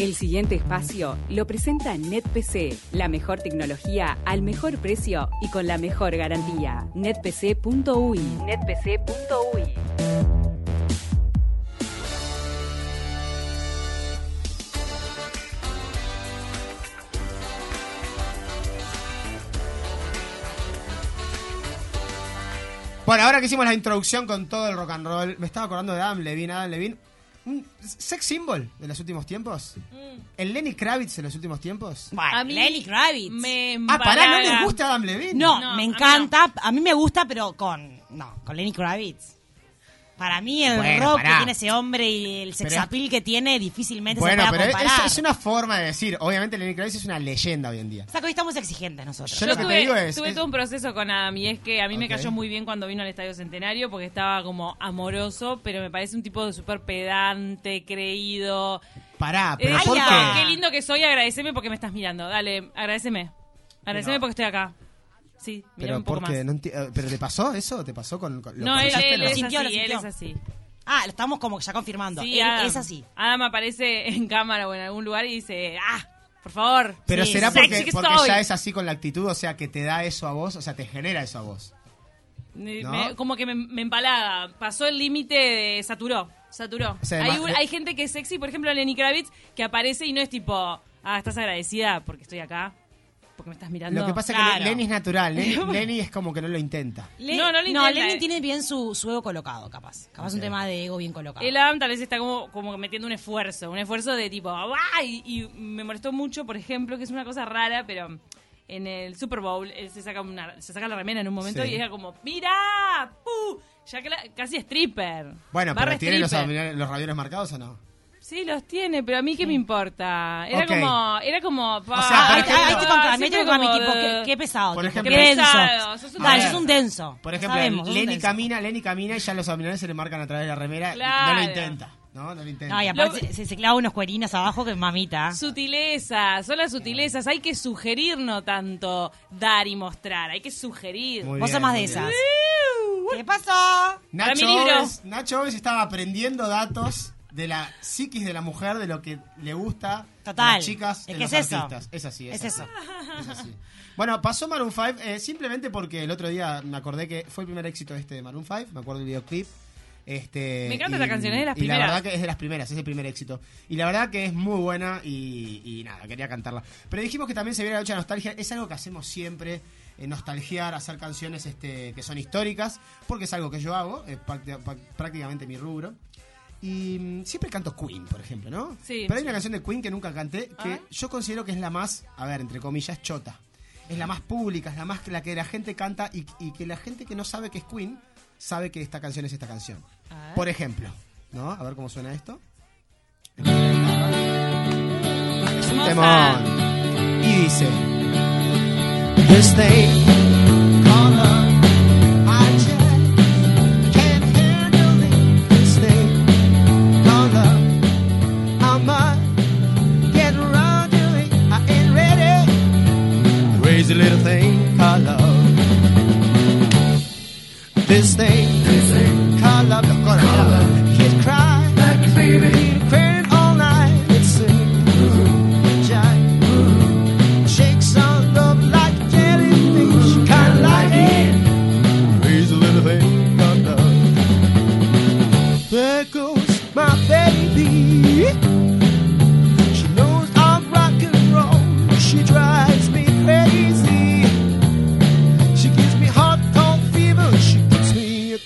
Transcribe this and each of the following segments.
El siguiente espacio lo presenta NetPC, la mejor tecnología al mejor precio y con la mejor garantía. netpc.ui. netpc.ui. Bueno, ahora que hicimos la introducción con todo el rock and roll, me estaba acordando de Adam Levine. Adam Levine, un sex symbol de los últimos tiempos. El Lenny Kravitz de los últimos tiempos. Bueno, A mí Lenny Kravitz. Me Ah, pará, ¿no les gusta Adam Levine? No, No, a me mí encanta. A mí me gusta, pero con. No, con Lenny Kravitz. Para mí, el Bueno, rock pará. que tiene ese hombre y el sex Pero es- appeal que tiene, difícilmente Bueno, se pero puede es, comparar. es una forma de decir. Obviamente Lenny Kravitz es una leyenda hoy en día. O sea, que hoy estamos exigentes nosotros. Yo Yo lo que te tuve, digo es- tuve es- todo un proceso con Adam y es que a mí me cayó muy bien cuando vino al Estadio Centenario porque estaba como amoroso, pero me parece un tipo de súper pedante, creído. Pará, pero ¿por qué? qué lindo que soy, agradeceme porque me estás mirando. Dale, agradeceme. Agradeceme Pero- porque estoy acá. Sí, mira Pero, un poco ¿por qué? más. No enti- eh, ¿Pero te pasó eso? ¿Te pasó con.? con- lo No, él, él no? es sintió, lo así, él sintió. es así. Ah, lo estamos como ya confirmando. Sí, Él Adam. es así. Adam aparece en cámara o en algún lugar y dice, ah, por favor. Pero Sí, será porque, que porque ya es así con la actitud, o sea, que te da eso a vos, o sea, te genera eso a vos. Me- ¿No? me- como que me, me empalaga. Pasó el límite de saturó. Saturó. O sea, hay, un- hay gente que es sexy, por ejemplo, Lenny Kravitz, que aparece y no es tipo, ah, estás agradecida porque estoy acá, porque me estás mirando. Lo que pasa es Claro. que Lenny es natural, Lenny, Lenny es como que no lo intenta. Le- No, no lo intenta, Lenny eh. tiene bien su, su ego colocado, capaz. Capaz un tema de ego bien colocado. El Adam tal vez está como, como metiendo un esfuerzo, un esfuerzo de tipo, ¡ah! Y, y me molestó mucho, por ejemplo, que es una cosa rara, pero en el Super Bowl él se saca, una, se saca la remera en un momento Sí. y era como, ¡mira! ¡Pu! Ya cla- casi stripper. Bueno, Barra pero ¿tiene los, los marcados o no? Sí, los tiene, pero a mí qué me importa. Era Ok. como, era como, pa, sea, por Ah, ahí- ejemplo- ahí siempre como tipo, qué, qué pesado. Por tipo, ejemplo- qué denso. pesado, sos un Dale, denso. sos un denso. Por ejemplo, Sabemos, sos un Lenny denso. camina, Lenny camina y ya los abdominales se le marcan a través de la remera. Claro. No lo intenta, ¿no? No lo intenta. No, y aparte se, se clava unos cuerinas abajo que mamita. Sutilezas, son las sutilezas. Hay que sugerir, no tanto dar y mostrar. Hay que sugerir. Muy Vos bien, sos más de bien. esas. ¿Qué pasó? Para Nacho mi libro. Oves, Nacho Oves estaba aprendiendo datos de la psiquis de la mujer, de lo que le gusta a Total. las chicas Es en que los es eso. artistas. Es así, es, Es así. eso. Es así. Bueno, pasó Maroon 5 eh, simplemente porque el otro día me acordé que fue el primer éxito este de Maroon 5, me acuerdo del videoclip. Este, Me encanta y- esa canción, es de las y la primeras. verdad que es de las primeras, es el primer éxito. Y la verdad que es muy buena y, y nada, quería cantarla. Pero dijimos que también se viene la lucha de nostalgia, es algo que hacemos siempre, eh, nostalgiar, hacer canciones este, que son históricas, porque es algo que yo hago, es prácticamente mi rubro. Y mm, siempre canto Queen, por ejemplo, ¿no? Sí. Pero hay una canción de Queen que nunca canté, que yo considero que es la más, a ver, entre comillas, chota. Es la más pública, es la más la que la gente canta y, y que la gente que no sabe que es Queen sabe que esta canción es esta canción. Por ejemplo, ¿no? A ver cómo suena esto. Es un temón. Y dice: This thing,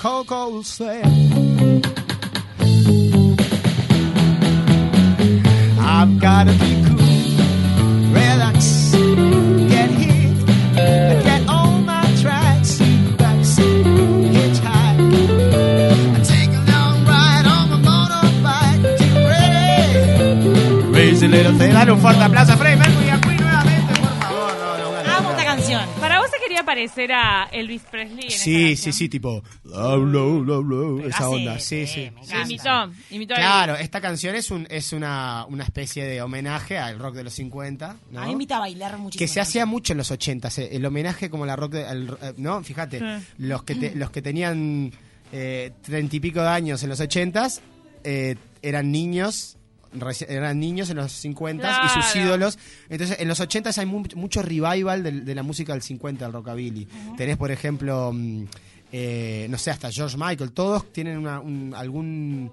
cold cold. I've gotta be cool, relax, get hit, get on my tracks, seat back, hitchhike. I take a long ride on my motorbike, get ready. Crazy little thing. Dale un fuerte aplauso a Freddie vos se quería parecer a Elvis Presley en esta Sí, canción? sí, sí, tipo. bla, bla, bla, esa onda, sí, sí, sí. imitó, imitó Claro, esta canción es un es una, una especie de homenaje al rock de los 50, ¿no? A mí me invita a bailar muchísimo. que se hacía mucho en los 80, se- el homenaje como la rock, de- al- eh, ¿no? Fíjate, Sí. los que te- los que tenían treinta y pico de años en los 80 eran niños eran niños en los 50 y sus ídolos. Entonces, en los 80 hay mu mucho revival de, la música del 50, el rockabilly. Tenés, por ejemplo, mm, eh, no sé, hasta George Michael, todos tienen una, un, algún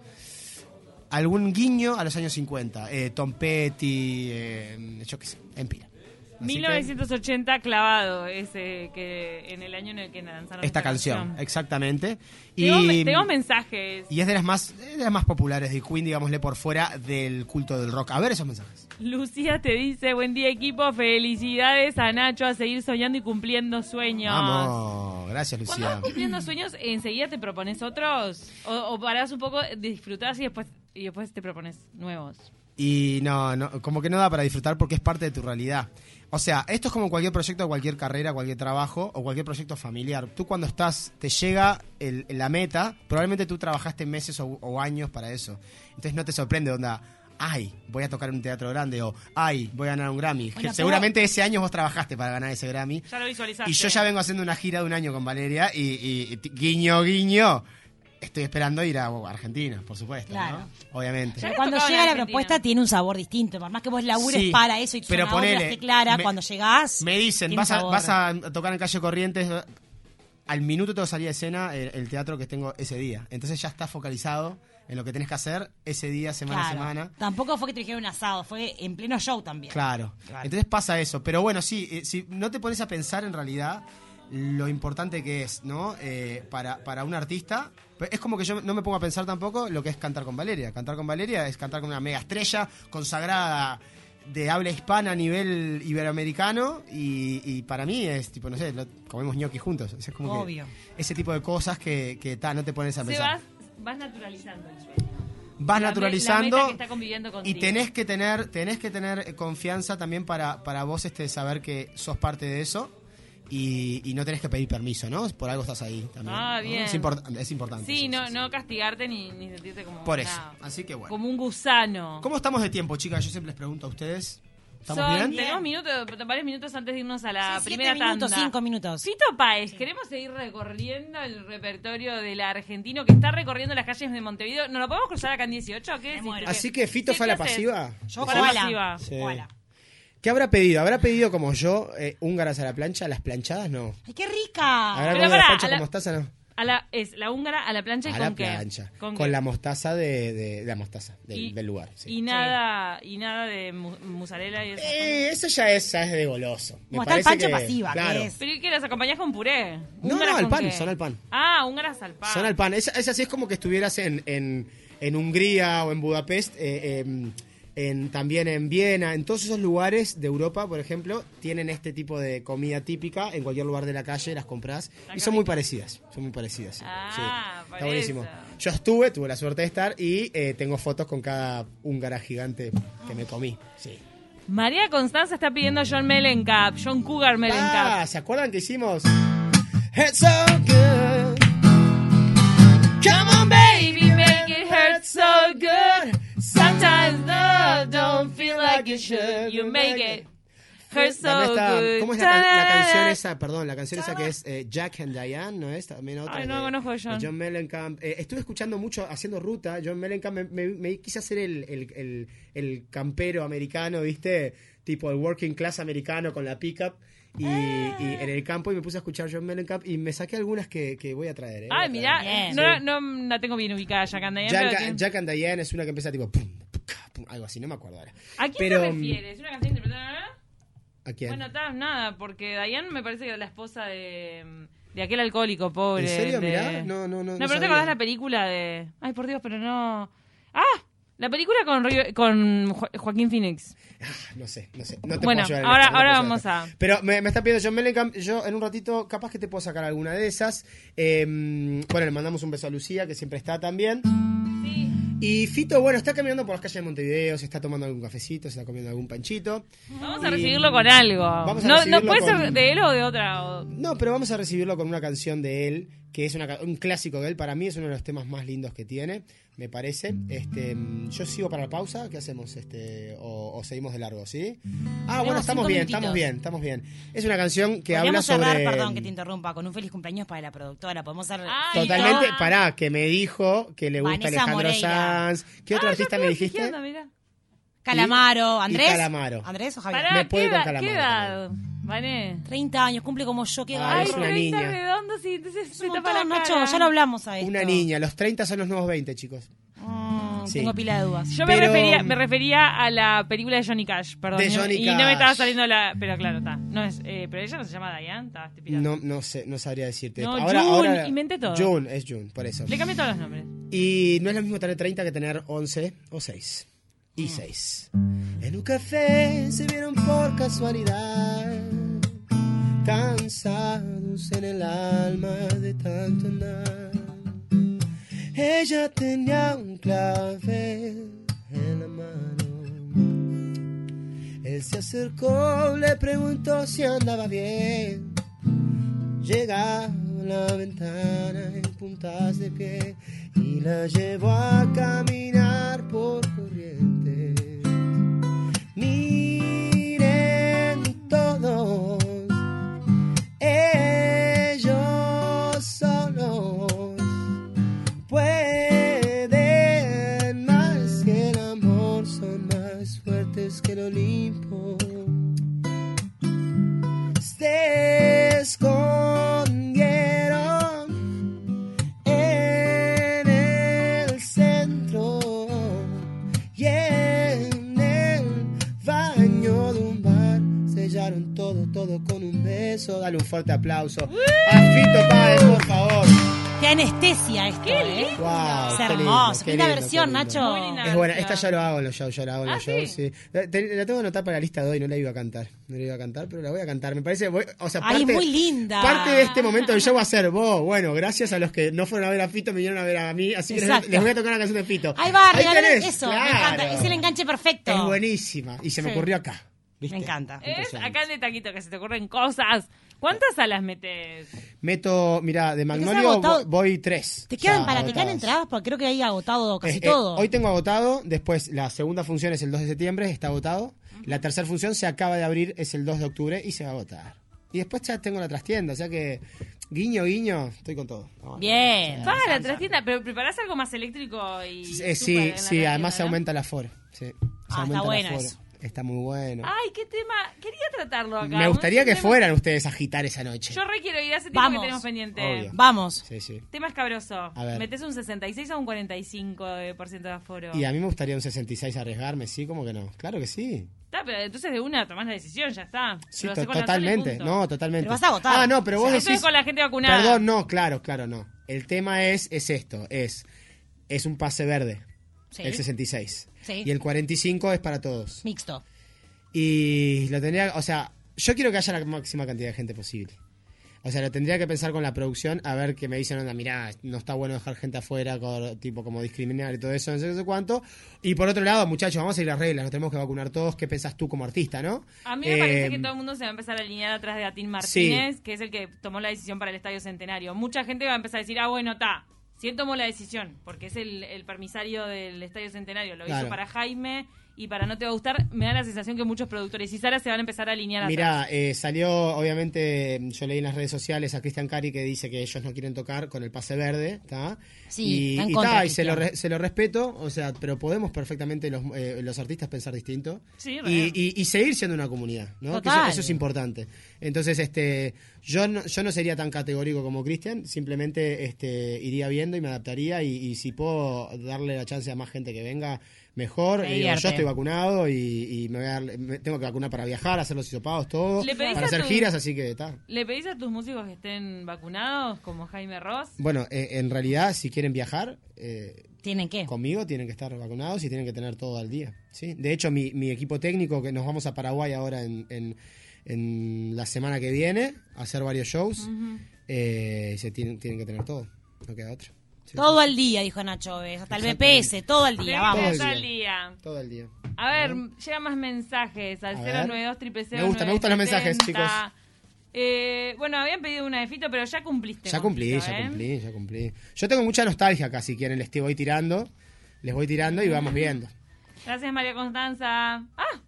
algún guiño a los años 50. Eh, Tom Petty, eh, yo qué sé, Empira. 1980 que... clavado ese que en el año en el que lanzaron esta canción, exactamente. Y tengo mensajes. Y es de las más de las más populares de Queen, digámosle por fuera del culto del rock. A ver esos mensajes. Lucía te dice, "Buen día, equipo. Felicidades a Nacho a seguir soñando y cumpliendo sueños." Vamos, gracias Lucía. Vas cumpliendo sueños, enseguida te propones otros o, o parás un poco, disfrutás y después y después te propones nuevos. Y no, no, como que no da para disfrutar porque es parte de tu realidad. O sea, esto es como cualquier proyecto, cualquier carrera, cualquier trabajo o cualquier proyecto familiar. Tú cuando estás, te llega el- la meta, probablemente tú trabajaste meses o, o años para eso. Entonces no te sorprende, onda, ay, voy a tocar en un teatro grande o ay, voy a ganar un Grammy. Bueno, Seguramente ese año vos trabajaste para ganar ese Grammy. Ya lo visualizaste. Y yo ya vengo haciendo una gira de un año con Valeria y, y- y t- guiño, guiño, estoy esperando ir a Argentina, por supuesto, Claro. ¿no? Obviamente. Ya Pero cuando llega la Argentina. propuesta tiene un sabor distinto. Por más que vos labures Sí, para eso y tu pero ponele, esté clara, me- cuando llegás... Me dicen, vas a, vas a tocar en calle Corrientes, al minuto te salía de escena el, el teatro que tengo ese día. Entonces ya estás focalizado en lo que tenés que hacer ese día, semana Claro. a semana. Tampoco fue que te dijeron un asado, fue en pleno show también. Claro. Claro. Entonces pasa eso. Pero bueno, sí, eh, si no te pones a pensar en realidad lo importante que es, ¿no? Eh, para, para un artista. Es como que yo no me pongo a pensar tampoco lo que es cantar con Valeria. Cantar con Valeria es cantar con una mega estrella consagrada de habla hispana a nivel iberoamericano y, y para mí es tipo, no sé, lo- comemos gnocchi juntos. O sea, es como que Obvio. ese tipo de cosas que, que ta, no te pones a pensar. vas, vas naturalizando el sueño. vas La me- naturalizando la que está y tenés que tener tenés que tener eh, confianza también para, para vos este saber que sos parte de eso y, y no tenés que pedir permiso no por algo estás ahí también Ah, ¿no? bien. es, import- es importante Sí, eso, no, sí, no sí. castigarte ni, ni sentirte como por eso nada, así que bueno como un gusano. cómo estamos de tiempo chicas yo siempre les pregunto a ustedes estamos Son- bien Tenemos minutos, varios minutos antes de irnos a la Sí, siete primera minutos, tanda. cinco minutos. Fito Páez, queremos seguir recorriendo el repertorio del argentino que está recorriendo las calles de Montevideo. ¿Nos lo podemos cruzar acá en 18? ¿Qué así que Fito fue a la pasiva Yo Para koala. pasiva. ¿Qué habrá pedido? ¿Habrá pedido como yo eh, húngaras a la plancha? ¿Las planchadas? No. ¡Ay, qué rica! ¿Habrá Pero comido las pará, planchas a la- con mostaza? No. A la, es la húngara a la plancha y A con la qué? plancha. ¿Con, Con, qué? la mostaza de, de- de la mostaza del, Y- del lugar. sí. Y nada, y nada de mu- mozzarella y eso. Eh, eso ya es, ya es de goloso. Me Como está el parece pancho que- pasiva, claro. que es... ¿Pero y qué las acompañás con puré? No, ¿Húngaras no, al con pan, qué? son al pan. Ah, húngaras al pan. Son al pan. Es, es así, es como que estuvieras en, en, en Hungría o en Budapest, eh, em, en, también en Viena, en todos esos lugares de Europa, por ejemplo, tienen este tipo de comida típica. En cualquier lugar de la calle las compras Ah, y son muy parecidas. Son muy parecidas. sí. Ah, Sí, Está buenísimo. eso. Yo estuve, tuve la suerte de estar y eh, tengo fotos con cada húngara gigante que me comí. Sí. María Constanza está pidiendo John Mellencamp, John Cougar Ah, Mellencamp. ¿se acuerdan que hicimos? It's so good. Come on, Baby, make it hurt so good. Sometimes feel like it should. You make it hurt so También está- good. ¿Cómo es la, can- la canción esa? Perdón, la canción esa que es eh, Jack and Diane, ¿no es? También otra. Ay, no de- conozco a John. Mellencamp. Eh, estuve escuchando mucho, haciendo ruta. John Mellencamp, me, me- me quise hacer el, el- el- el campero americano, ¿viste? Tipo el working class americano con la pickup. Y, Ah. y en el campo y me puse a escuchar John Mellencamp y me saqué algunas que, que voy a traer. ¿eh? Ay, mirá, no, la- no la tengo bien ubicada, Jack and Diane, Jack, and Diane es una que empieza tipo pum, algo así, no me acuerdo ahora. ¿A quién Pero, te refieres? ¿Una canción interpretada? ¿A quién? Bueno, está, nada, porque Diane me parece que era la esposa de, de aquel alcohólico pobre. ¿En serio? de- Mirá, no, no, no. No, pero te sabía. acordás la película de. Ay, por Dios, pero no. ¡Ah! La película con, con Jo- Joaquín Phoenix. Ah, No sé, no sé. No te Bueno, puedo ayudar ahora- esto, no te ahora puedo vamos a-. Pero me, me está pidiendo John Mellencamp. Yo en un ratito, capaz que te puedo sacar alguna de esas. Eh, bueno, le mandamos un beso a Lucía, que siempre está también. Sí. Y Fito, bueno, está caminando por las calles de Montevideo, se está tomando algún cafecito, se está comiendo algún panchito. Vamos a recibirlo con algo. Vamos a no, no puede con- ser de él o de otra. o- No, pero vamos a recibirlo con una canción de él, que es una un clásico de él. Para mí es uno de los temas más lindos que tiene, me parece. Este, yo sigo para la pausa, ¿qué hacemos? Este, o, o seguimos de largo, ¿sí? Ah, bueno, estamos bien, minutitos. estamos bien, estamos bien. Es una canción que habla Podríamos cerrar, sobre... perdón que te interrumpa, con un feliz cumpleaños para la productora. Podemos hacer... Ay, Totalmente, no. pará, que me dijo que le gusta Vanessa Alejandro Moreira. Sanz. ¿Qué otro Ah, artista me dijiste? Calamaro, Andrés. Calamaro. ¿Andrés o Javier? Pará, Me puede ¿qué, con Calamaro ¿qué ¿Vale? 30 años, cumple como yo, qué Ay, Ay, es una 30 niña. redondos y entonces Es se tapa la Nacho, cara. ya lo hablamos a esto. Una niña, los 30 son los nuevos 20, chicos. Mm, Sí. Tengo pila de dudas. Yo me, Pero- refería, me refería a la película de Johnny Cash, perdón. De y no- Johnny y no me estaba saliendo la... Pero claro, está. No es, eh, pero ella no se llama Diane, está, estoy. No, no sé, no sabría decirte. No, ahora, June, ahora, inventé todo. June, es June, por eso. Le cambié todos los nombres. Y no es lo mismo tener 30 que tener 11 o 6. Y 6. En un café se vieron por casualidad, cansados en el alma de tanto andar. Ella tenía un clavel en la mano. Él se acercó, le preguntó si andaba bien. Llegaba a la ventana en puntas de pie y la llevó a caminar por corriente. Miren Olimpo se escondieron en el centro y en el baño de un bar sellaron todo, todo con un beso. Dale un fuerte aplauso a Fito por favor. Anestesia esto, ¿eh? Wow, Es qué lindo, hermoso. qué Linda lindo, versión, qué lindo. Nacho. Es buena, esta ya lo hago en los shows, ya la hago en ¿Ah, los shows, sí? sí. La, te- la tengo anotada para la lista de hoy, no la iba a cantar. No la iba a cantar, pero la voy a cantar. Me parece, voy- o sea, Ay, parte, muy linda. Parte de este momento del show va a ser vos. Bueno, gracias a los que no fueron a ver a Fito, me vinieron a ver a mí, así que les, voy a tocar una canción de Fito. Ahí va, regalar tenés, eso. Me encanta. Es el enganche perfecto. Es buenísima. Y se me Sí. ocurrió acá. ¿viste? Me encanta. Es acá en de taquito que se te ocurren cosas. ¿Cuántas salas metes? Meto, mira, de Magnolio voy tres. ¿Te quedan ya para te quedan entradas? Porque creo que ahí agotado casi Eh, eh, todo. hoy tengo agotado, después la segunda función es el 2 de septiembre, está agotado. La tercera función se acaba de abrir, es el 2 de octubre y se va a agotar. Y después ya tengo la trastienda, o sea que guiño, guiño, estoy con todo. Bien. Va a la trastienda, pero preparás algo más eléctrico y. Eh, sí, la sí, además se ¿no? aumenta. Sí, se Ah, aumenta está bueno eso. Está muy bueno. Ay, qué tema. Quería tratarlo acá. Me gustaría que tema- fueran ustedes a agitar esa noche. Yo re quiero ir, hace tiempo Vamos. que tenemos pendiente. Obvio. Vamos. Sí, sí. Tema escabroso. A ver. ¿Metes un 66 o un 45% de, por ciento de aforo? Y a mí me gustaría un 66 arriesgarme, sí, como que no. Claro que sí. Está, pero entonces de una tomás la decisión, ya está. Sí, to- totalmente. No, totalmente. Pero vas a agotar. Ah, no, pero vos Eso decís. es con la gente vacunada. Perdón, no, claro, claro, no. El tema es, es esto, es, es un pase verde, Sí. el 66. Sí. Y el 45 es para todos. Mixto. Y lo tendría, o sea, yo quiero que haya la máxima cantidad de gente posible. O sea, lo tendría que pensar con la producción, a ver que me dicen, onda, mirá, no está bueno dejar gente afuera, tipo como discriminar y todo eso, no sé, no sé cuánto. Y por otro lado, muchachos, vamos a seguir las reglas, nos tenemos que vacunar todos. ¿Qué pensás tú como artista, no? A mí me parece Eh, que todo el mundo se va a empezar a alinear atrás de Atín Martínez, que es el que tomó la decisión para el Estadio Centenario. Mucha gente va a empezar a decir, ah, bueno, está, si él tomó la decisión, porque es el, el permisario del Estadio Centenario, lo Claro. hizo para Jaime y para No Te Va a Gustar, me da la sensación que muchos productores y Sara se van a empezar a alinear. Mira, eh, salió, obviamente, yo leí en las redes sociales a Cristian Cari que dice que ellos no quieren tocar con el pase verde, ¿está? Sí, y, está en y contra, ta, y se lo, re- se lo respeto, o sea, pero podemos perfectamente los, eh, los artistas pensar distinto Sí, y, y- y seguir siendo una comunidad, ¿no? Que Total. eso, eso es importante. Entonces, este, yo no, yo no sería tan categórico como Cristian, simplemente este, iría viendo y me adaptaría y, y si puedo darle la chance a más gente que venga, mejor. Digo, divierte. yo estoy vacunado y, y me voy a dar- me tengo que vacunar para viajar, hacer los hisopados, todo, ¿Le pedís para hacer tu- giras, así que está. ¿Le pedís a tus músicos que estén vacunados, como Jaime Ross? Bueno, eh, en realidad, si quieren viajar, eh, ¿Tienen qué? conmigo tienen que estar vacunados y tienen que tener todo al día. ¿sí? De hecho, mi, mi equipo técnico, que nos vamos a Paraguay ahora en, en- en la semana que viene, a hacer varios shows, eh, se tienen, tienen que tener todo. No queda otra. Sí, Todo sí, al día, dijo Nacho Oves. Hasta el. BPS, todo al día. Vamos. estar el al día. Todo el día. A ver, llegan más mensajes al A ver. 092 triple Me gusta, me gustan los mensajes, chicos. Eh, bueno, habían pedido una de Fito, pero ya cumpliste. Ya con cumplí, Fito, ya ¿eh? cumplí, ya cumplí. Yo tengo mucha nostalgia acá, si quieren, les te voy tirando. Les voy tirando y vamos viendo. Gracias, María Constanza. Ah,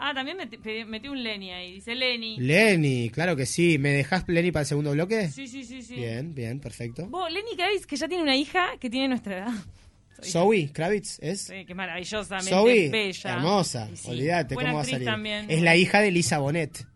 ah también metí, metí un Lenny ahí. Dice Lenny. Lenny, claro que sí. ¿Me dejás Lenny para el segundo bloque? Sí, sí, sí, sí. Bien, bien, perfecto. Vos, Lenny Kravitz, que ya tiene una hija que tiene nuestra edad. Zoe Kravitz es. Sí, que maravillosamente Zoe, bella. hermosa, sí, olvídate cómo va a salir. también. Es la hija de Lisa Bonet.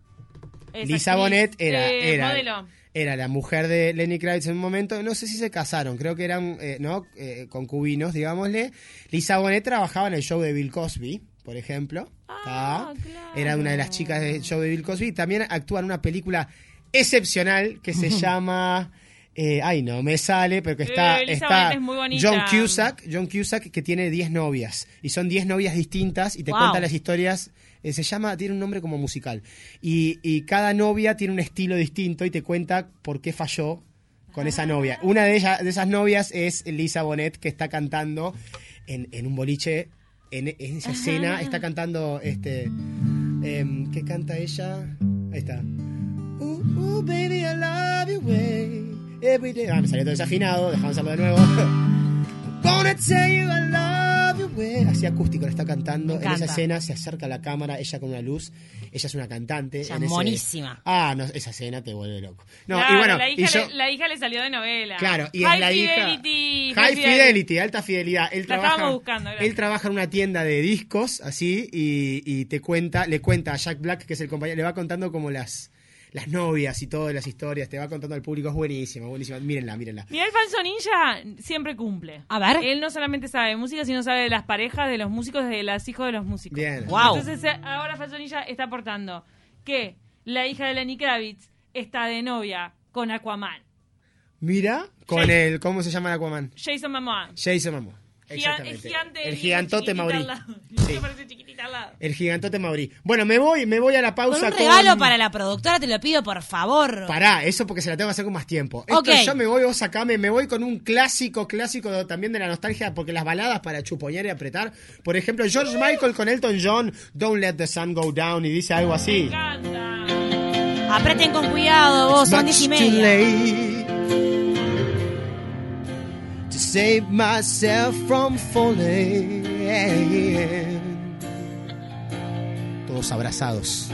Lisa actriz. Bonet era, Eh, era, modelo. era la mujer de Lenny Kravitz en un momento. No sé si se casaron, creo que eran eh, ¿no? Eh, concubinos, digámosle. Lisa Bonet trabajaba en el show de Bill Cosby, por ejemplo. Ah. Era una de las chicas del show de Bill Cosby. También actúa en una película excepcional que se llama. eh, ay, no, me sale, pero que está, está es. John Cusack, John Cusack que tiene 10 novias y son 10 novias distintas y te Wow. cuenta las historias. eh, se llama, tiene un nombre como musical. Y, y cada novia tiene un estilo distinto y te cuenta por qué falló con esa novia. Una de, ellas, de esas novias es Lisa Bonet que está cantando en, en un boliche. En, en esa escena está cantando este. em, ¿Qué canta ella? Ahí está. Ooh, ooh, baby, I love you way. Every day. Ah, me salió todo desafinado, dejamos hacerlo de nuevo. Gonna tell you I love Así acústico, le está cantando. En esa escena se acerca a la cámara, ella con una luz. Ella es una cantante. Ella en es ese- monísima. Ah, no, esa escena te vuelve loco. No, Claro, y bueno, la, y hija yo. le, la hija le salió de novela. Claro, y High es la Fidelity, hija. High Fidelity, alta fidelidad. Él La trabaja, estábamos buscando, él trabaja en una tienda de discos, así, y, y te cuenta, le cuenta a Jack Black, que es el compañero, le va contando como las, las novias y todas las historias, te va contando al público, es buenísima, buenísima. Mírenla, mírenla. Miguel Falso Ninja siempre cumple. A ver. Él no solamente sabe de música, sino sabe de las parejas, de los músicos, de los hijos de los músicos. Bien. Wow. Entonces eh, ahora Falso Ninja está aportando que la hija de Lenny Kravitz está de novia con Aquaman. Mira, con Jason- el, ¿cómo se llama el Aquaman? Jason Momoa. Jason Momoa. Es gigante. el gigantote. Sí. Me lado. El gigantote Mauri. Bueno, me voy, me voy a la Con pausa un regalo para la productora, te lo pido, por favor. Pará, eso porque se la tengo que hacer con más tiempo. Esto Ok. yo me voy, vos sacame, me voy con un clásico, clásico también de la nostalgia, porque las baladas para chuponear y apretar. Por ejemplo, George Michael con Elton John, Don't Let the Sun Go Down, y dice algo Me así. encanta. Apreten con cuidado, vos, son diez y media. Save myself from falling. Todos abrazados.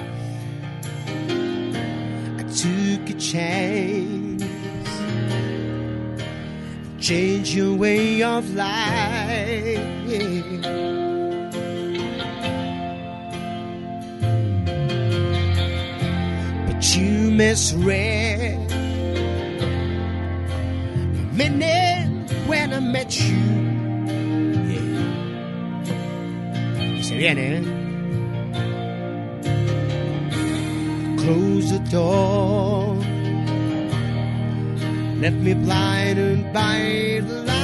I took a chance. Change your way of life. But you misread minute when I met you. Yeah. Se viene, ¿eh? Close the door. Left me blinded by the light.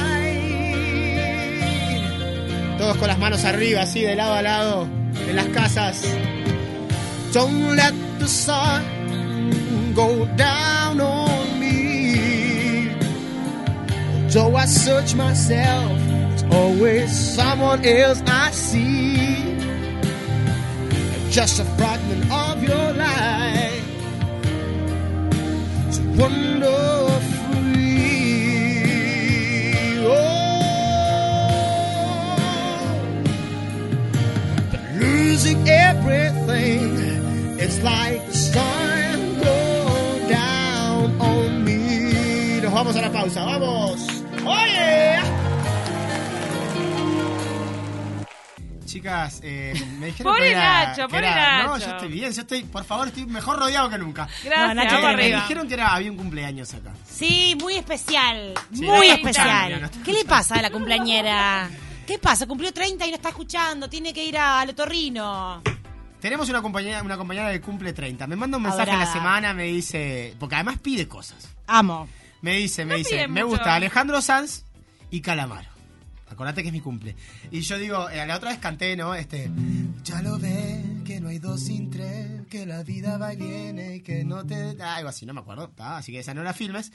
Todos con las manos arriba, así de lado a lado, en las casas. Don't let the sun go down Though I search myself, it's always someone else I see. Just a fragment of your life. Wander free. Oh, but losing everything. It's like the sun go down on me. Vamos a la pausa, vamos. Oye. Chicas, eh, me dijeron Pobre que era- Nacho, que pobre era- No, Nacho. yo estoy bien, yo estoy, por favor, estoy mejor rodeado que nunca. Gracias, No, Nacho, vamos Eh, me arriba. dijeron que era, había un cumpleaños acá. Sí, muy especial. Sí, muy no, especial. no, no, no. ¿Qué le pasa a la cumpleañera? ¿Qué pasa? Cumplió 30 y no está escuchando. Tiene que ir al otorrino. Tenemos una compañera, una compañera que cumple 30. Me manda un mensaje en la Adorada. semana, me dice, porque además pide cosas. Amo. Me dice, me No dice, me mucho. gusta Alejandro Sanz y Calamaro. Acordate que es mi cumple. Y yo digo, eh, la otra vez canté, ¿no? Este, ya lo ve, que no hay dos sin tres, que la vida va y viene y que no te... ah, Algo así, no me acuerdo, ¿tá? así que esa no la filmes.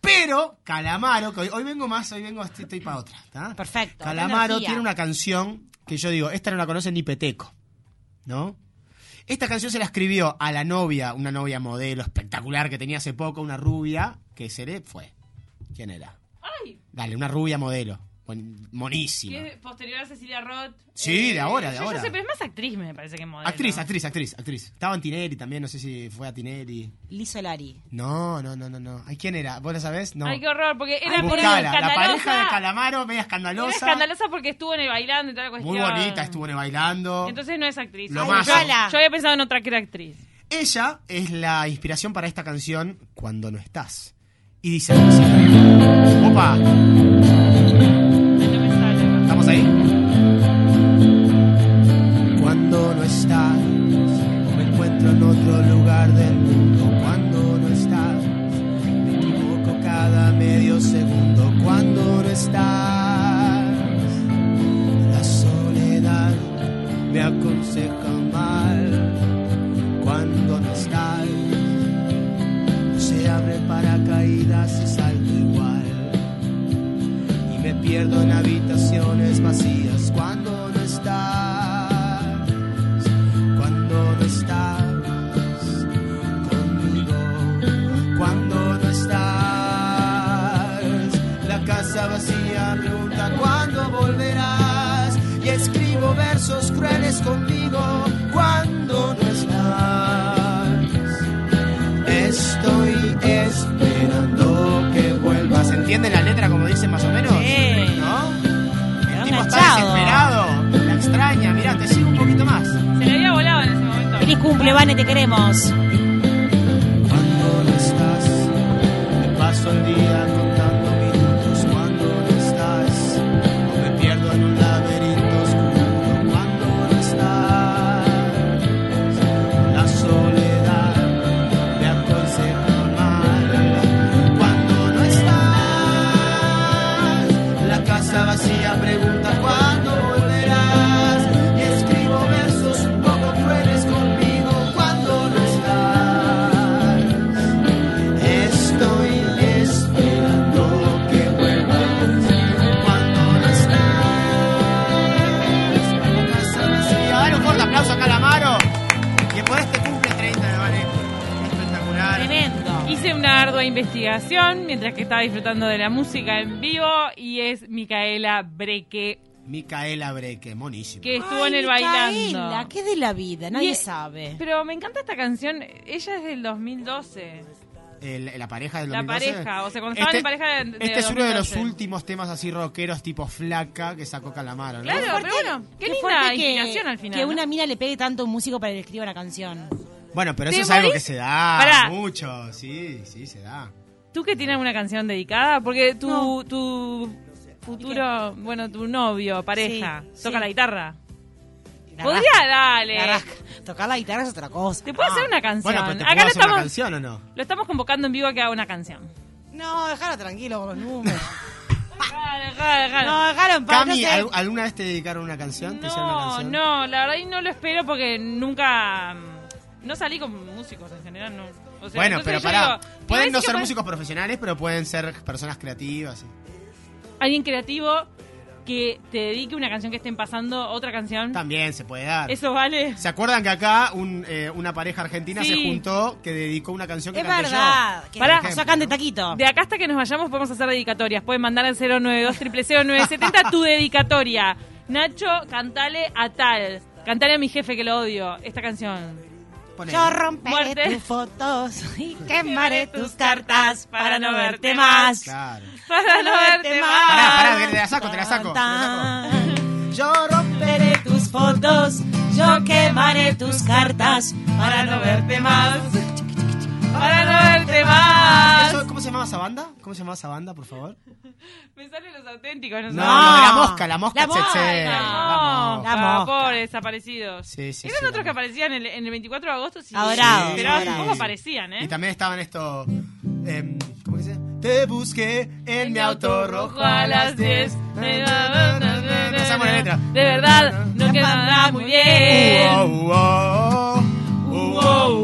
Pero Calamaro, que hoy, hoy vengo más, hoy vengo, estoy, estoy para otra, ¿tá? Perfecto, Calamaro tiene una canción que yo digo, esta no la conoce ni Peteco, ¿no? Esta canción se la escribió a la novia, una novia modelo espectacular que tenía hace poco, una rubia, que se le fue. ¿Quién era? Ay, Dale, una rubia modelo. Monísima. Que es posterior a Cecilia Roth. Sí, de ahora, de yo ya ahora. sé, pero es más actriz, me parece que modelo. Actriz, actriz, actriz, actriz. Estaba en Tinelli también, no sé si fue a Tinelli. Liz Solari. No, no, no, no, no. ¿Ay, quién era? ¿Vos la sabés? No. Ay, qué horror, porque era buscala. La pareja de Calamaro, media Era escandalosa. escandalosa porque estuvo en el bailando y toda la cuestión. Muy bonita, estuvo en el bailando. Entonces no es actriz. Lo Ay, más. yo, yo había pensado en otra que era actriz. Ella es la inspiración para esta canción Cuando no estás. Y dice así. Opa, sale. Pierdo en habitaciones vacías cuando no estás, cuando no estás conmigo, cuando no estás, la casa vacía pregunta cuándo volverás y escribo versos crueles conmigo cuando no estás. Estoy esperando que vuelvas. ¿Entiende la letra como dice más o menos? Desesperado. La extraña. Mirá, te sigo un poquito más. Se le había volado en ese momento. Feliz cumple, Vane, te queremos. Cuando no estás, me paso el día contando minutos. Cuando no estás, o me pierdo en un laberinto oscuro. Cuando no estás, la soledad me aconseja mal. Cuando no estás, la casa vacía pregunta cuándo ardua investigación mientras que estaba disfrutando de la música en vivo y es Micaela Breque Micaela Breque, monísimo. que estuvo Ay, en el Micaela, bailando. ¿Qué de la vida? Nadie Y- sabe. Pero me encanta esta canción. Ella es del 2012. El- la pareja del La 2012. pareja, o sea, cuando estaban en pareja de- de Este es uno de los 2012. últimos temas así rockeros tipo flaca que sacó Calamaro, ¿no? Claro, pero bueno, qué, linda fuerte que- al final. Que una mina le pegue tanto a un músico para que le escriba una canción. Bueno, pero ¿Te eso es algo que se da Pará. mucho. Sí, sí, se da. ¿Tú que tienes una canción dedicada? Porque tu, No. tu futuro, bueno, tu novio, pareja, Sí, toca sí. la guitarra. La Podría, rasca, dale. la rasca. Tocar la guitarra es otra cosa. Te puedo hacer una canción. Bueno, pero ¿te Acá puedo hacer una estamos, canción o no? lo estamos convocando en vivo a que haga una canción. No, dejalo tranquilo con los números. Dejá, dejá, dejá. no, dejalo en paz. No, Cami, sé. ¿al- ¿alguna vez te dedicaron una canción? ¿Te hicieron una No, canción? no, la verdad y no lo espero porque nunca mm, no salí con músicos en general, no. O sea, Bueno, pero pará. digo, pueden no ser puede- músicos profesionales, pero pueden ser personas creativas. sí. Alguien creativo que te dedique una canción que estén pasando, otra canción. También se puede dar. Eso vale. ¿Se acuerdan que acá un, eh, una pareja argentina Sí. se juntó que dedicó una canción que Es canté verdad. yo? Pará. nos sacan de taquito. De acá hasta que nos vayamos podemos hacer dedicatorias. Pueden mandar al 092 0970 tu dedicatoria. Nacho, cantale a tal. Cantale a mi jefe que lo odio. Esta canción. Yo romperé Muerte. tus fotos y quemaré tus cartas para no verte más. Claro. Para no verte más. Pará, pará, te la saco, te la saco. te la saco. Yo romperé Romperé tus fotos, yo quemaré tus cartas para no verte más. Para no verte más. ¿Cómo se llamaba esa banda? ¿Cómo se llamaba esa banda, por favor? Me salen los auténticos, no, No, sé. no, la mosca, la mosca La mosca. No, La mosca. Pobres desaparecidos. Sí, sí, Eran sí, otros que aparecían en el, en el 24 de agosto. Sí, Adorados, adorados. poco aparecían, ¿eh? Y también estaban estos. em, ¿Cómo que se llama? Te busqué en mi auto rojo a las 10. No sabemos la letra. De verdad, no queda nada muy bien. Uh, uh, uh,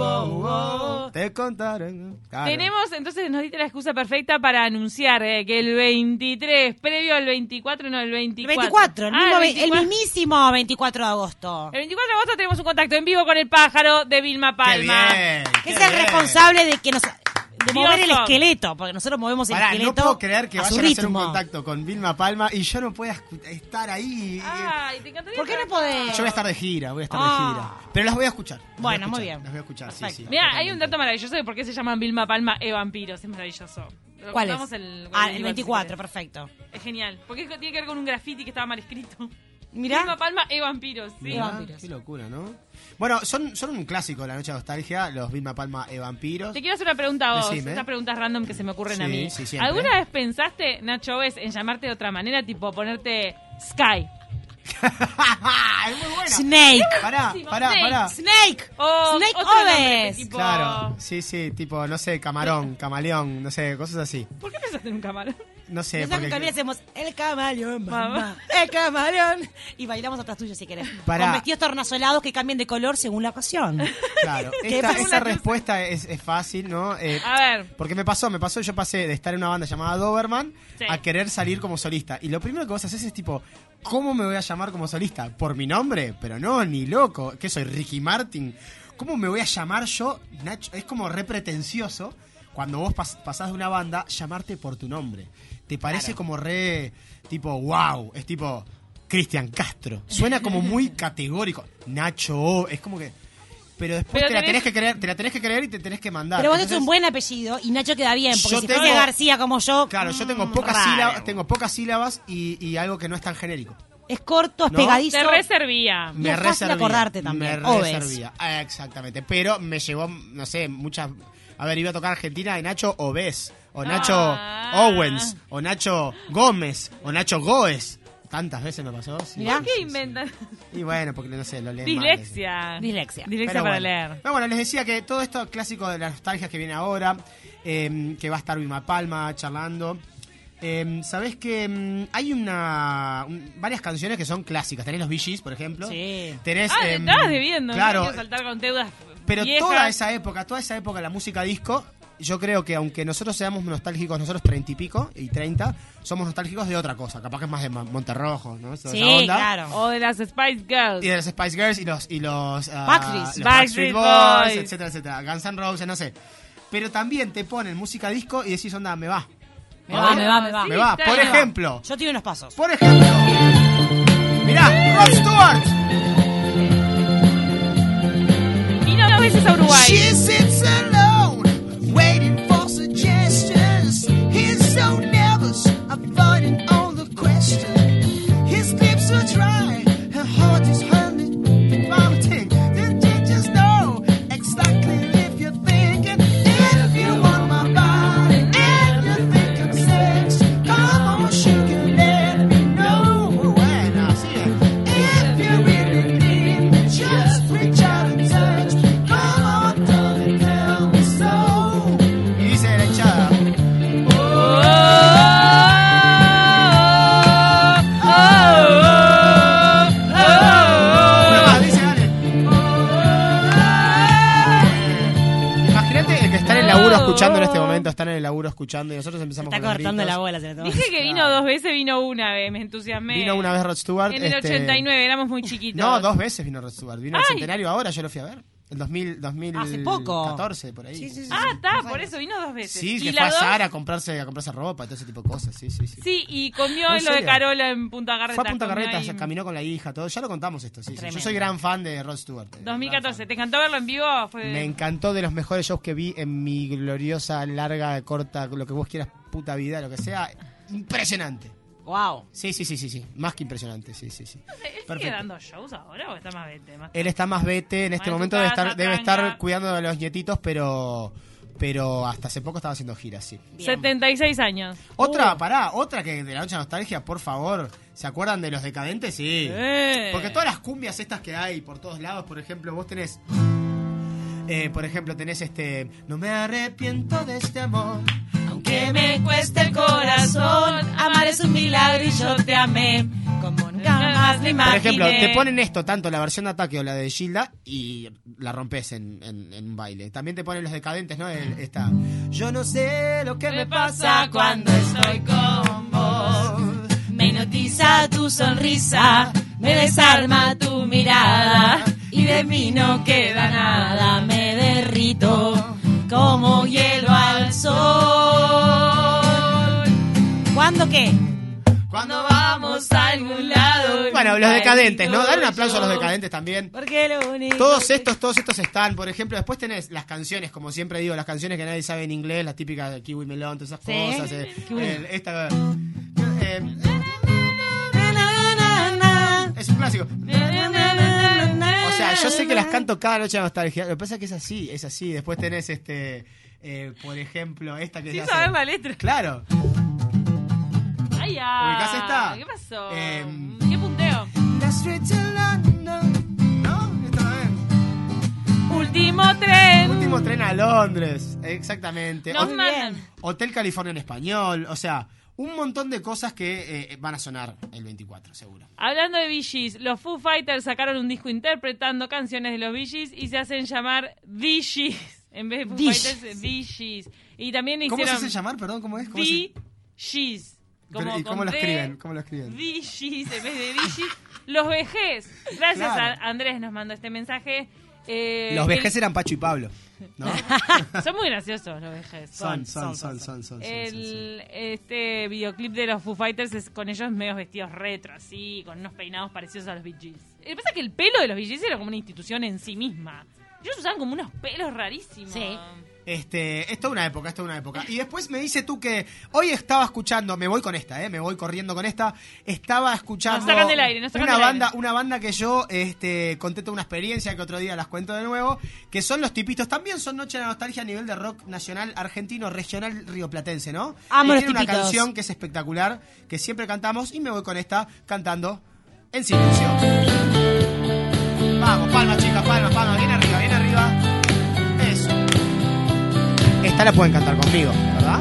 oh, oh. Te contaré. Claro. Tenemos, entonces nos diste la excusa perfecta para anunciar eh, que el 23, previo al 24, no, el El 24. 24, el, Ah, mismo el 24. mismísimo 24 de agosto. El 24 de agosto tenemos un contacto en vivo con el pájaro de Vilma Palma. Qué bien. Que qué es el bien. responsable de que nos mover el esqueleto, porque nosotros movemos el Pará, esqueleto no puedo creer que a vayan a hacer un contacto con Vilma Palma y yo no pueda estar ahí. Ay, te encantaría ¿Por qué no podés? Yo voy a estar de gira, voy a estar Ah. de gira. Pero las voy a escuchar. a Bueno, muy bien. Las voy a escuchar, sí, Perfecto. sí. Mira, hay un dato maravilloso de por qué se llaman Vilma Palma e vampiros. Es maravilloso. Lo ¿Cuál es? el- ah, el el 24, perfecto. Es genial. Porque tiene que ver con un graffiti que estaba mal escrito. Mirá. Vilma Palma e vampiros. Sí. Mirá, vampiros. Qué locura, ¿no? Bueno, son, son un clásico de la noche de nostalgia, los Vilma Palma e Vampiros. Te quiero hacer una pregunta a vos. Decime. Estas preguntas random que se me ocurren a mí. sí. ¿Alguna vez pensaste, Nacho Ves, en llamarte de otra manera? Tipo ponerte Sky. es muy buena. Snake. Pará, pará, Snake. pará. Snake. O Snake Oves. tipo- Claro, sí, sí, tipo, no sé, camarón, camaleón, no sé, cosas así. ¿Por qué pensaste en un camarón? No sé, Nosotros porque... también hacemos el camaleón, Mamá. mamá, el camaleón. Y bailamos atrás tuyo si querés. Pará. Con vestidos tornasolados que cambien de color según la ocasión. Claro, ¿Qué esta, esta respuesta es, es fácil, ¿no? Eh, A ver. Porque me pasó, me pasó, yo pasé de estar en una banda llamada Doberman Sí. a querer salir como solista. Y lo primero que vos haces es tipo, ¿cómo me voy a llamar como solista? ¿Por mi nombre? Pero no, ni loco. ¿Qué soy, Ricky Martin? ¿Cómo me voy a llamar yo, Nacho? Es como re pretencioso cuando vos pas- pasás de una banda, llamarte por tu nombre. Te parece como re, tipo, wow. Es tipo, Cristian Castro. Suena como muy categórico. Nacho, O, es como que... Pero después Pero te la tenés- tenés que creer, te la tenés que creer y te tenés que mandar. Pero vos tenés Entonces- un buen apellido y Nacho queda bien, porque Yo si tengo- fuese García como yo. Claro, yo tengo mm, pocas raro. sílabas, tengo pocas sílabas y, y algo que no es tan genérico. Es corto, es ¿No? pegadizo. Te reservía. Y es fácil acordarte también, Me Oves. reservía. Ah, exactamente. Pero me llevó, no sé, muchas. A ver, iba a tocar Argentina y Nacho Oves. O Nacho Ah. Owens. O Nacho Gómez. O Nacho Goes. Tantas veces me pasó. sí. Mirá. ¿Por qué inventan? Y bueno, porque no sé, lo leen mal. Dislexia. Dislexia. Dislexia Pero para bueno. leer. Pero bueno, les decía que todo esto clásico de las nostalgias que viene ahora, eh, que va a estar Vilma Palma charlando. Eh, Sabés que mm, hay una un- varias canciones que son clásicas. Tenés los Bee Gees, por ejemplo. Sí. Tenés, Ah, te em, estabas debiendo. Claro, No saltar con deudas pero viejas. toda esa época, toda esa época, la música disco, yo creo que aunque nosotros seamos nostálgicos, nosotros treinta y pico y treinta, somos nostálgicos de otra cosa. Capaz que es más de Monterrojo, ¿no? Toda Sí, onda. claro. O de las Spice Girls. Y de las Spice Girls y los, y los, ah, los Backstreet Boys, Boys. etcétera, etcétera. Guns N' Roses, no sé. Pero también te ponen música disco y decís, onda, me va. Me va, me va, me va. me va. está Por ejemplo, Yo tiro unos pasos. por ejemplo. Mirá, Rod Stewart. Vino dos veces a Uruguay. His lips are dry, her heart is hurting, laburo escuchando y nosotros empezamos Está con cortando gritos. la bola. se. Dije que vino dos veces, vino una vez, me entusiasmé. Vino una vez Rod Stewart. En el este, 89, éramos muy chiquitos. No, dos veces vino Rod Stewart. Vino el Ay. centenario ahora, yo lo fui a ver. El 2000, 2014, Hace poco. por ahí. Sí, sí, sí. Ah, está, por eso vino dos veces. Sí, y que fue a Zara a comprarse, a comprarse ropa y todo ese tipo de cosas. Sí, sí, sí. Sí, y comió ¿En en lo de? Carola en Punta Carreta. Fue a Punta Carreta, caminó con la hija, todo. Ya lo contamos esto, sí. sí. Yo soy gran fan de Rod Stewart. eh, 2014, gran ¿te encantó verlo en vivo? Fue... Me encantó de los mejores shows que vi en mi gloriosa, larga, corta, lo que vos quieras, puta vida, lo que sea. Impresionante. Wow. Sí, sí, sí, sí, sí. Más que impresionante, sí, sí, sí. ¿Él sigue Perfecto. dando shows ahora o está más vete? Más... Él está más vete, en Más este en momento su debe casa, estar, debe tranca. estar cuidando de los nietitos, pero pero hasta hace poco estaba haciendo giras, sí. 76 años. Otra, Uh. pará, otra que de la noche nostalgia, por favor. ¿Se acuerdan de los decadentes? Sí. Eh. Porque todas las cumbias estas que hay por todos lados, por ejemplo, vos tenés. eh, por ejemplo, tenés este. No me arrepiento de este amor. Aunque me cueste el corazón, amar es un milagro y yo te amé. Como nunca más me Por imaginé. ejemplo, te ponen esto, tanto la versión de ataque o la de Gilda, y la rompes en, en- en un baile. También te ponen los decadentes, ¿no? El- esta. Yo no sé lo que me pasa cuando estoy con vos. Me hipnotiza tu sonrisa, me desarma tu mirada y de mí no queda nada, me derrito. Como hielo al sol. ¿Cuándo qué? Cuando vamos a algún lado. Bueno, los decadentes, ¿no? Dar un aplauso a los decadentes también. Porque lo único. Todos estos, todos estos están, por ejemplo, después tenés las canciones, como siempre digo, las canciones que nadie sabe en inglés, las típicas de Kiwi Melón, todas esas Sí. cosas. eh, Kiwi. el- esta, eh, na. es un clásico. Sea, yo sé que las canto cada noche de nostalgia. Lo que pasa es que es así, es así. Después tenés este, eh, por ejemplo, esta que Sin se hace- saber la letra. Claro. Ay, ya. ¿Ubicás esta? ¿Qué pasó? Em, ¿Qué punteo? ¿No? Esta es. Último tren. Último tren a Londres. Exactamente. Nos. Hotel California en español. O sea, un montón de cosas que eh, van a sonar el 24, seguro. Hablando de Gees, los Foo Fighters sacaron un disco interpretando canciones de los Gees y se hacen llamar Gees. En vez de Foo Fighters, Gees. Y también ¿Cómo se hicieron hace llamar? Perdón, ¿cómo es? ¿Cómo se- The Gees. Pero, ¿Y con cómo lo escriben? ¿Cómo lo escriben? Gees en vez de Gees. Los vejés. Gracias Claro. a Andrés nos mandó este mensaje. Eh, Los el- vejez eran Pacho y Pablo. ¿No? Son muy graciosos los vejés. son, son, son, son, son, son, son, son. El, este videoclip de los Foo Fighters es con ellos medios vestidos retro, así, con unos peinados parecidos a los Bee Gees. Lo que pasa es que el pelo de los Bee Gees era como una institución en sí misma. Ellos usaban como unos pelos rarísimos. Sí. Este, es toda una época, es toda una época. Y después me dice tú que hoy estaba escuchando, me voy con esta, eh, me voy corriendo con esta. Estaba escuchando Nos sacan del aire, nos sacan una del banda, aire. una banda que yo este conté toda una experiencia que otro día las cuento de nuevo, que son los tipitos, también son Noche de la Nostalgia a nivel de rock nacional argentino, regional rioplatense, ¿no? Amo Y los tiene una tipitos. canción que es espectacular, que siempre cantamos y me voy con esta cantando en silencio. Vamos, palmas chicas, palmas, palmas, bien arriba. Esta la pueden cantar conmigo, ¿verdad?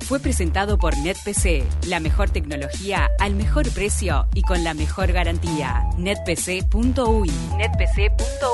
Fue presentado por NetPC, la mejor tecnología al mejor precio y con la mejor garantía. netpc.uy. netpc.uy.